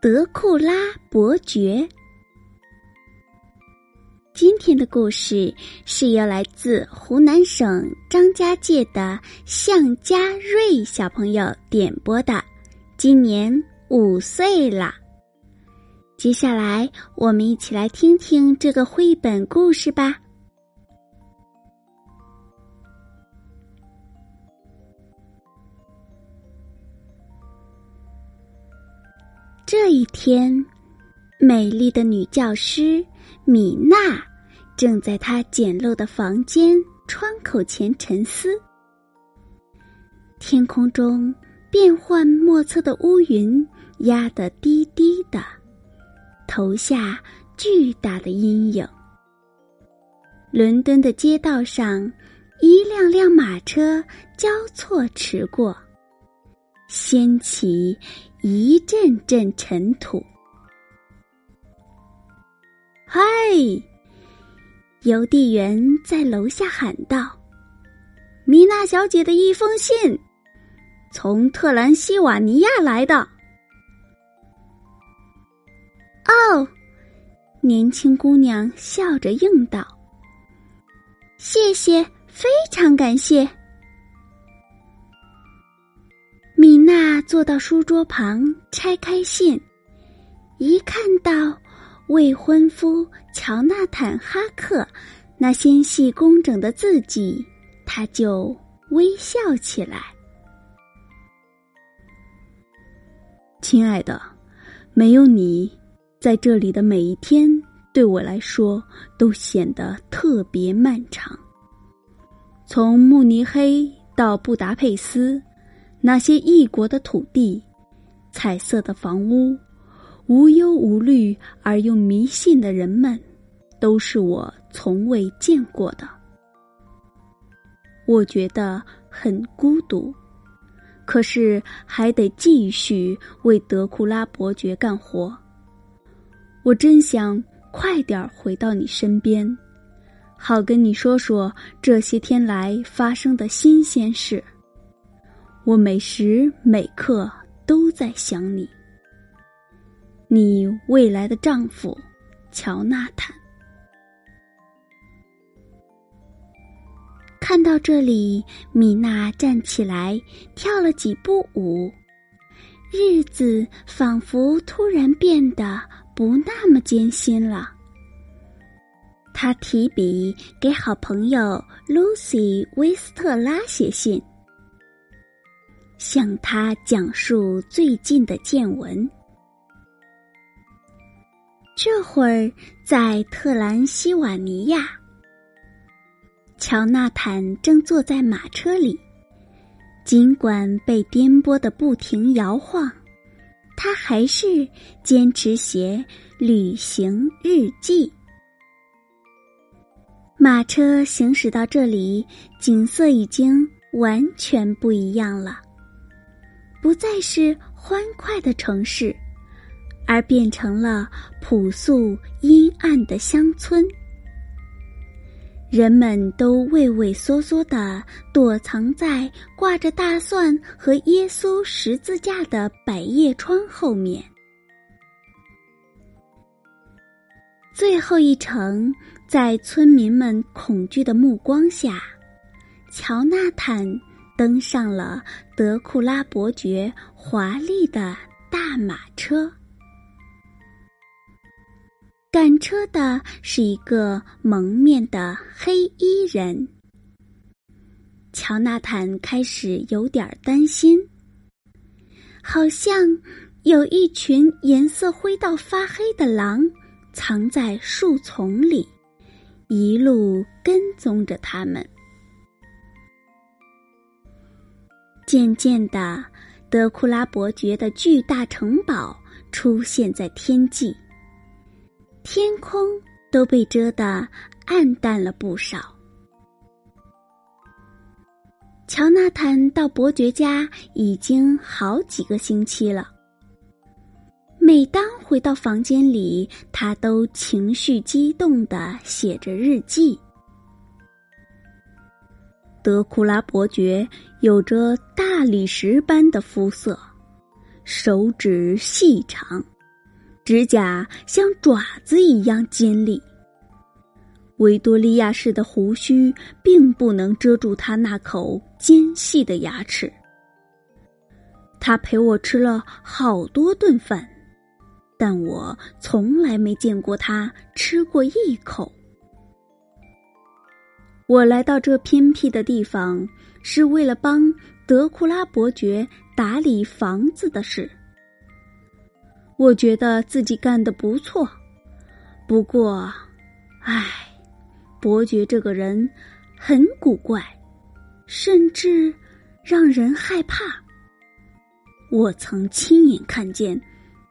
德库拉伯爵。今天的故事是由来自湖南省张家界的向家瑞小朋友点播的，今年五岁了。接下来，我们一起来听听这个绘本故事吧。这一天，美丽的女教师米娜正在她简陋的房间窗口前沉思。天空中变幻莫测的乌云压得低低的，投下巨大的阴影。伦敦的街道上，一辆辆马车交错驰过，掀起。一阵阵尘土。嗨，邮递员在楼下喊道：“米娜小姐的一封信，从特兰西瓦尼亚来的。”哦，年轻姑娘笑着应道：“谢谢，非常感谢。”娜坐到书桌旁，拆开信，一看到未婚夫乔纳坦·哈克那纤细工整的字迹，她就微笑起来。亲爱的，没有你，在这里的每一天对我来说都显得特别漫长。从慕尼黑到布达佩斯。那些异国的土地，彩色的房屋，无忧无虑而又迷信的人们，都是我从未见过的。我觉得很孤独，可是还得继续为德库拉伯爵干活。我真想快点回到你身边，好跟你说说这些天来发生的新鲜事。我每时每刻都在想你，你未来的丈夫，乔纳坦。看到这里，米娜站起来，跳了几步舞，日子仿佛突然变得不那么艰辛了。她提笔给好朋友露西·威斯特拉写信。向他讲述最近的见闻。这会儿在特兰西瓦尼亚，乔纳坦正坐在马车里，尽管被颠簸的不停摇晃，他还是坚持写旅行日记。马车行驶到这里，景色已经完全不一样了。不再是欢快的城市，而变成了朴素阴暗的乡村。人们都畏畏缩缩的躲藏在挂着大蒜和耶稣十字架的百叶窗后面。最后一程，在村民们恐惧的目光下，乔纳坦。登上了德库拉伯爵华丽的大马车，赶车的是一个蒙面的黑衣人。乔纳坦开始有点担心，好像有一群颜色灰到发黑的狼藏在树丛里，一路跟踪着他们。渐渐的，德库拉伯爵的巨大城堡出现在天际，天空都被遮得暗淡了不少。乔纳坦到伯爵家已经好几个星期了。每当回到房间里，他都情绪激动的写着日记。德库拉伯爵有着大理石般的肤色，手指细长，指甲像爪子一样尖利。维多利亚式的胡须并不能遮住他那口尖细的牙齿。他陪我吃了好多顿饭，但我从来没见过他吃过一口。我来到这偏僻的地方是为了帮德库拉伯爵打理房子的事。我觉得自己干得不错，不过，唉。伯爵这个人很古怪，甚至让人害怕。我曾亲眼看见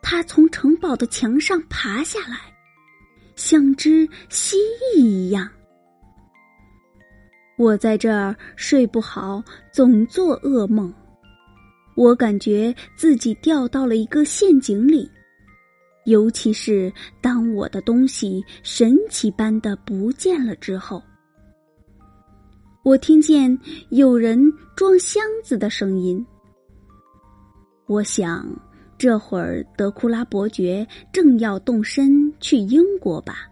他从城堡的墙上爬下来，像只蜥蜴一样。我在这儿睡不好，总做噩梦。我感觉自己掉到了一个陷阱里。尤其是当我的东西神奇般的不见了之后，我听见有人装箱子的声音。我想，这会儿德库拉伯爵正要动身去英国吧？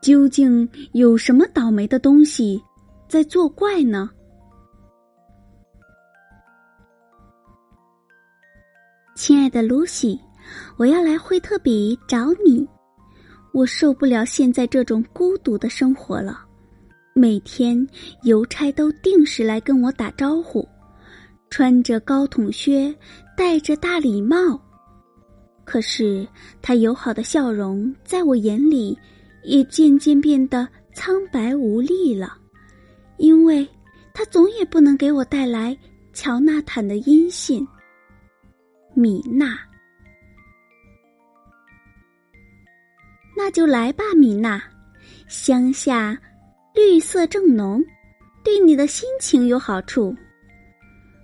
究竟有什么倒霉的东西在作怪呢？亲爱的露西。我要来惠特比找你，我受不了现在这种孤独的生活了。每天邮差都定时来跟我打招呼，穿着高筒靴，戴着大礼帽。可是他友好的笑容在我眼里也渐渐变得苍白无力了，因为他总也不能给我带来乔纳坦的音信。米娜。那就来吧，米娜。乡下绿色正浓，对你的心情有好处。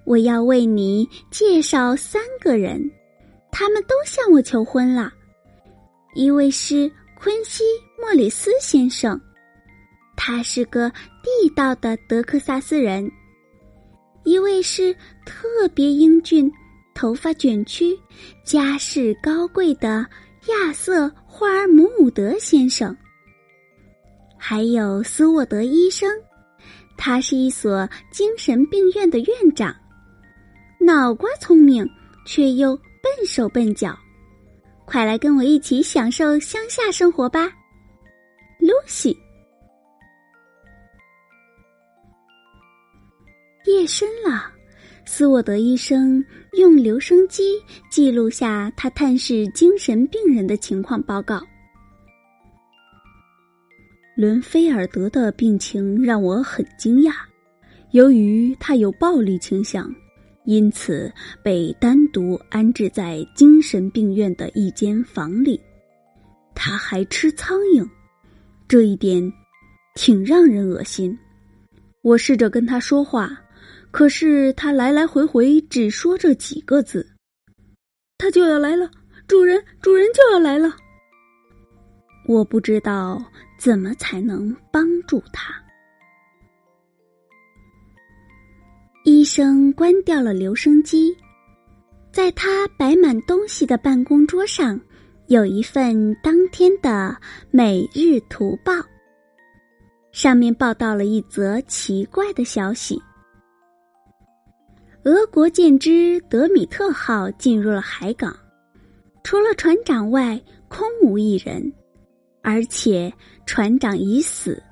我要为你介绍三个人，他们都向我求婚了。一位是昆西·莫里斯先生，他是个地道的德克萨斯人；一位是特别英俊、头发卷曲、家世高贵的。亚瑟·霍尔姆伍德先生，还有斯沃德医生，他是一所精神病院的院长，脑瓜聪明却又笨手笨脚。快来跟我一起享受乡下生活吧，露西。夜深了。斯沃德医生用留声机记录下他探视精神病人的情况报告。伦菲尔德的病情让我很惊讶，由于他有暴力倾向，因此被单独安置在精神病院的一间房里。他还吃苍蝇，这一点挺让人恶心。我试着跟他说话。可是他来来回回只说这几个字：“他就要来了，主人，主人就要来了。”我不知道怎么才能帮助他。医生关掉了留声机，在他摆满东西的办公桌上，有一份当天的《每日图报》，上面报道了一则奇怪的消息。俄国舰只德米特号进入了海港，除了船长外，空无一人，而且船长已死，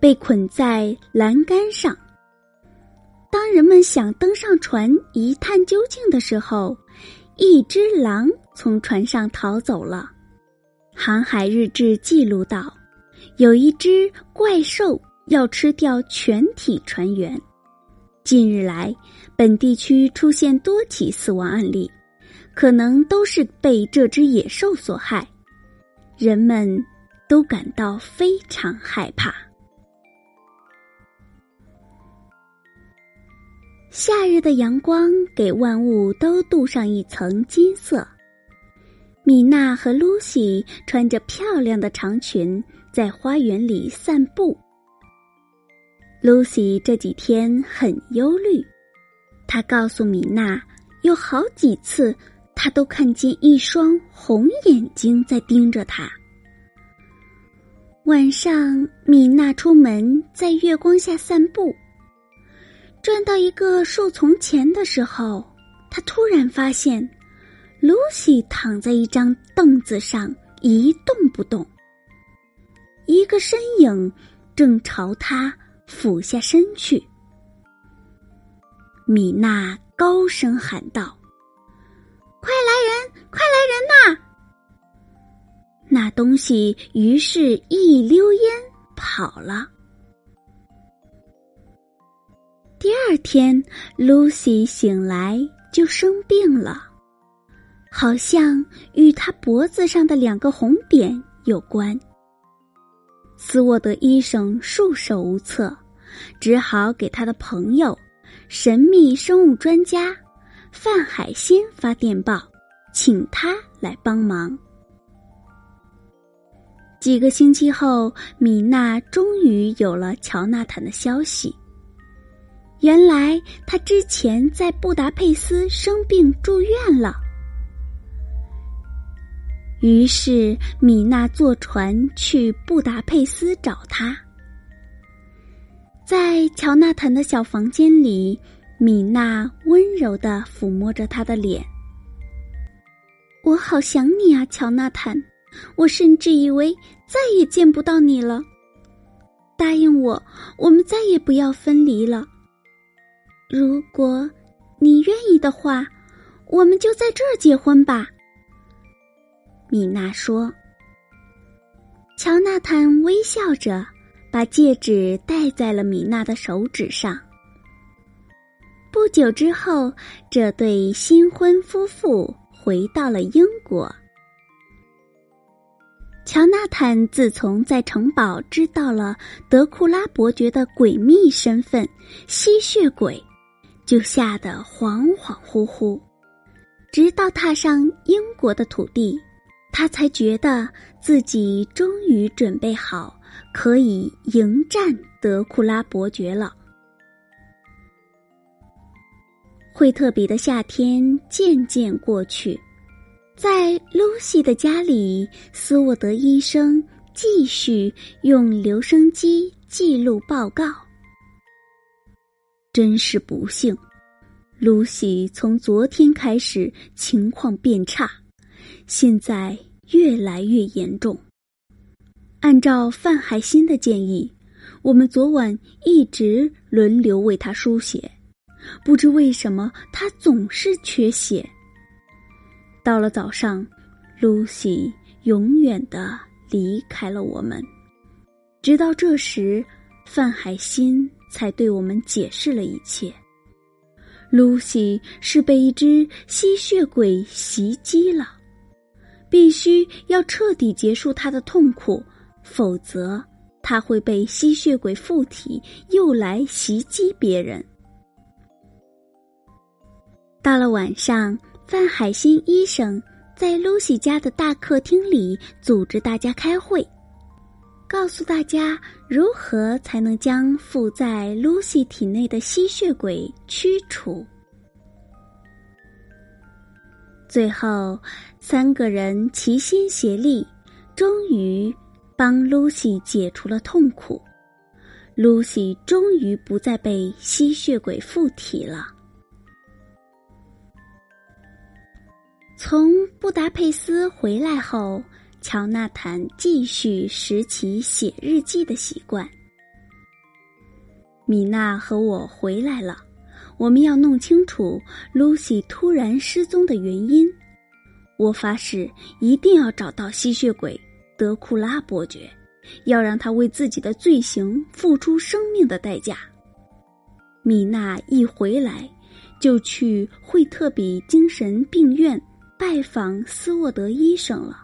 被捆在栏杆上。当人们想登上船一探究竟的时候，一只狼从船上逃走了。航海日志记录道，有一只怪兽要吃掉全体船员。近日来，本地区出现多起死亡案例，可能都是被这只野兽所害，人们都感到非常害怕。夏日的阳光给万物都镀上一层金色。米娜和露西穿着漂亮的长裙在花园里散步。露西这几天很忧虑，她告诉米娜，有好几次她都看见一双红眼睛在盯着她。晚上，米娜出门在月光下散步。转到一个树丛前的时候，他突然发现，露西躺在一张凳子上一动不动。一个身影正朝他俯下身去。米娜高声喊道：“快来人，快来人呐！”那东西于是一溜烟跑了。第二天，Lucy 醒来就生病了，好像与她脖子上的两个红点有关。斯沃德医生束手无策，只好给他的朋友、神秘生物专家范海辛发电报，请他来帮忙。几个星期后，米娜终于有了乔纳坦的消息。原来他之前在布达佩斯生病住院了，于是米娜坐船去布达佩斯找他。在乔纳坦的小房间里，米娜温柔的抚摸着他的脸。我好想你啊，乔纳坦！我甚至以为再也见不到你了。答应我，我们再也不要分离了。如果你愿意的话，我们就在这儿结婚吧。”米娜说。乔纳坦微笑着，把戒指戴在了米娜的手指上。不久之后，这对新婚夫妇回到了英国。乔纳坦自从在城堡知道了德库拉伯爵的诡秘身份——吸血鬼。就吓得恍恍惚惚，直到踏上英国的土地，他才觉得自己终于准备好可以迎战德库拉伯爵了。惠特比的夏天渐渐过去，在露西的家里，斯沃德医生继续用留声机记录报告。真是不幸，露西从昨天开始情况变差，现在越来越严重。按照范海辛的建议，我们昨晚一直轮流为他输血，不知为什么他总是缺血。到了早上，露西永远的离开了我们。直到这时，范海辛。才对我们解释了一切。露西是被一只吸血鬼袭击了，必须要彻底结束她的痛苦，否则她会被吸血鬼附体，又来袭击别人。到了晚上，范海辛医生在露西家的大客厅里组织大家开会。告诉大家如何才能将附在露西体内的吸血鬼驱除。最后，三个人齐心协力，终于帮露西解除了痛苦。露西终于不再被吸血鬼附体了。从布达佩斯回来后。乔纳坦继续拾起写日记的习惯。米娜和我回来了，我们要弄清楚露西突然失踪的原因。我发誓一定要找到吸血鬼德库拉伯爵。要让他为自己的罪行付出生命的代价。米娜一回来，就去惠特比精神病院拜访斯沃德医生了。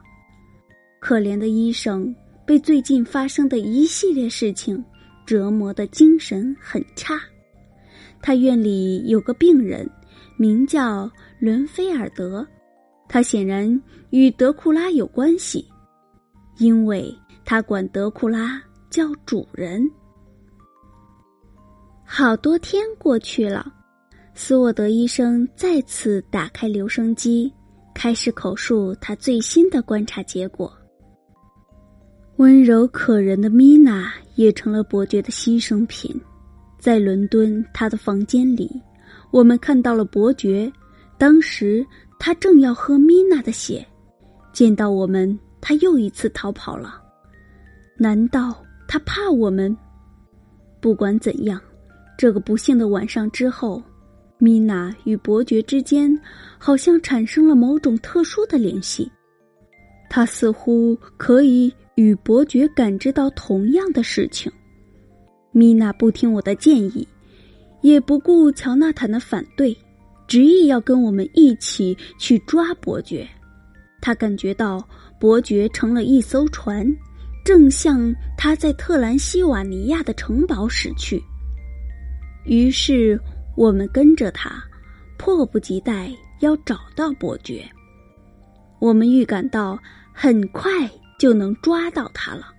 可怜的医生被最近发生的一系列事情折磨的精神很差。他院里有个病人，名叫伦菲尔德，他显然与德库拉有关系，因为他管德库拉叫主人。好多天过去了，斯沃德医生再次打开留声机，开始口述他最新的观察结果。温柔可人的米娜也成了伯爵的牺牲品。在伦敦他的房间里，我们看到了伯爵。当时他正要喝米娜的血，见到我们，他又一次逃跑了。难道他怕我们？不管怎样。这个不幸的晚上之后，米娜与伯爵之间好像产生了某种特殊的联系。他似乎可以与伯爵感知到同样的事情。米娜不听我的建议，也不顾乔纳坦的反对，执意要跟我们一起去抓伯爵。他感觉到伯爵乘了一艘船，正向他在特兰西瓦尼亚的城堡驶去。于是我们跟着他，迫不及待要找到伯爵。我们预感到很快就能抓到他了。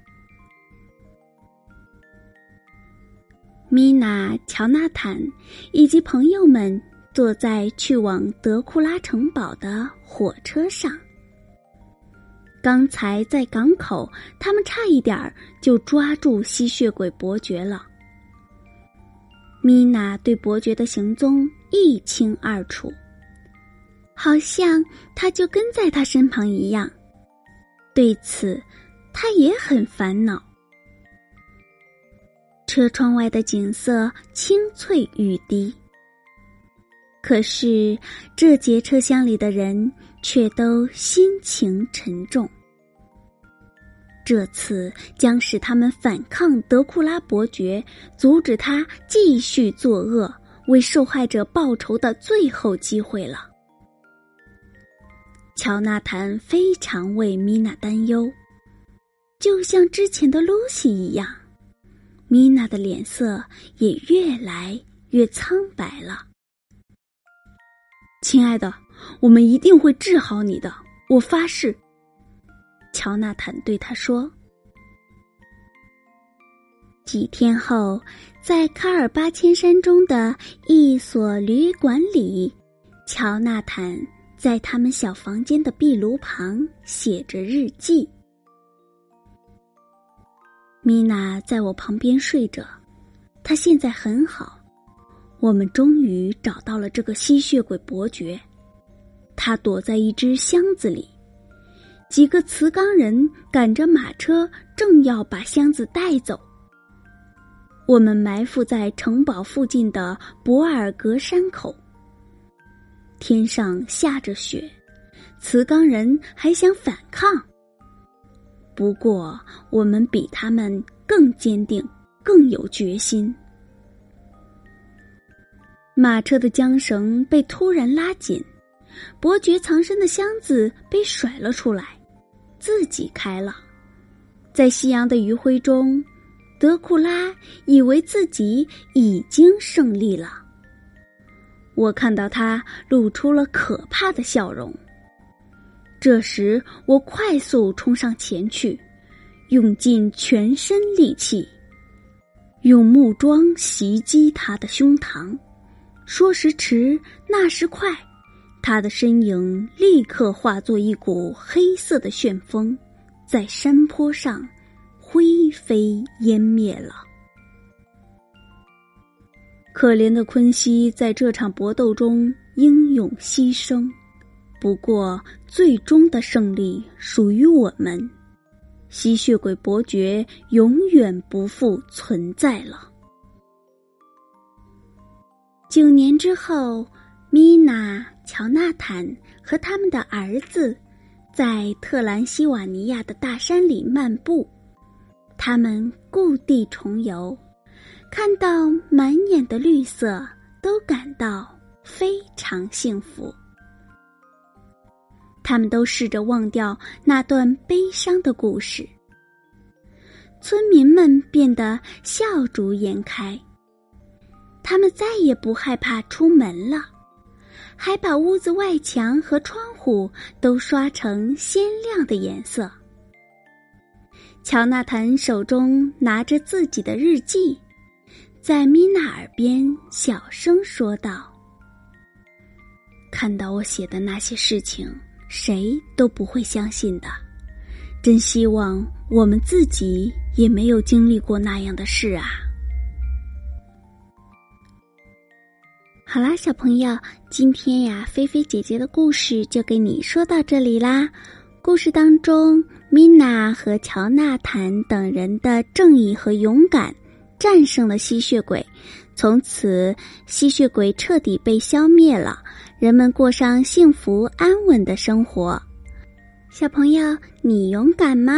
米娜、乔纳坦以及朋友们坐在去往德库拉城堡的火车上。刚才在港口，他们差一点儿就抓住吸血鬼伯爵了。米娜对伯爵的行踪一清二楚，好像他就跟在他身旁一样。对此，他也很烦恼。车窗外的景色清脆欲滴，可是这节车厢里的人却都心情沉重。这次将使他们反抗德库拉伯爵，阻止他继续作恶，为受害者报仇的最后机会了。乔纳坦非常为米娜担忧，就像之前的露西一样，米娜的脸色也越来越苍白了。亲爱的，我们一定会治好你的，我发誓。乔纳坦对他说：“几天后，在卡尔巴千山中的一所旅馆里，乔纳坦在他们小房间的壁炉旁写着日记。米娜在我旁边睡着，她现在很好。我们终于找到了这个吸血鬼伯爵，他躲在一只箱子里。”几个瓷缸人赶着马车，正要把箱子带走。我们埋伏在城堡附近的博尔格山口。天上下着雪，磁钢人还想反抗。不过，我们比他们更坚定，更有决心。马车的缰绳被突然拉紧，伯爵藏身的箱子被甩了出来。自己开了，在夕阳的余晖中，德库拉以为自己已经胜利了。我看到他露出了可怕的笑容。这时，我快速冲上前去，用尽全身力气，用木桩袭击他的胸膛。说时迟，那时快。他的身影立刻化作一股黑色的旋风，在山坡上灰飞烟灭了。可怜的昆西在这场搏斗中英勇牺牲，不过最终的胜利属于我们。吸血鬼伯爵永远不复存在了。九年之后。米娜、乔纳坦和他们的儿子在特兰西瓦尼亚的大山里漫步。他们故地重游，看到满眼的绿色，都感到非常幸福。他们都试着忘掉那段悲伤的故事。村民们变得笑逐颜开，他们再也不害怕出门了，还把屋子外墙和窗户都刷成鲜亮的颜色。乔纳坦手中拿着自己的日记，在米娜耳边小声说道：“看到我写的那些事情。”谁都不会相信的，真希望我们自己也没有经历过那样的事啊！好啦，小朋友，今天呀，菲菲姐姐的故事就给你说到这里啦。故事当中，米娜和乔纳坦等人的正义和勇敢战胜了吸血鬼，从此吸血鬼彻底被消灭了。人们过上幸福安稳的生活，小朋友，你勇敢吗？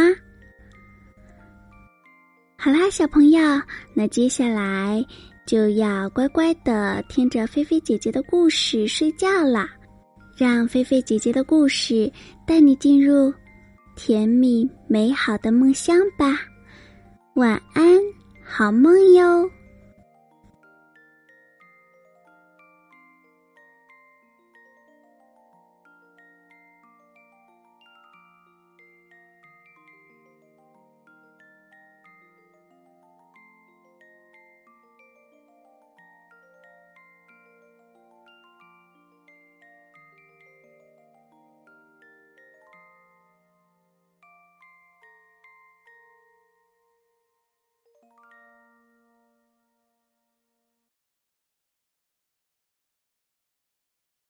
好啦，小朋友，那接下来就要乖乖的听着菲菲姐姐的故事睡觉啦，让菲菲姐姐的故事带你进入甜蜜美好的梦乡吧。晚安，好梦哟。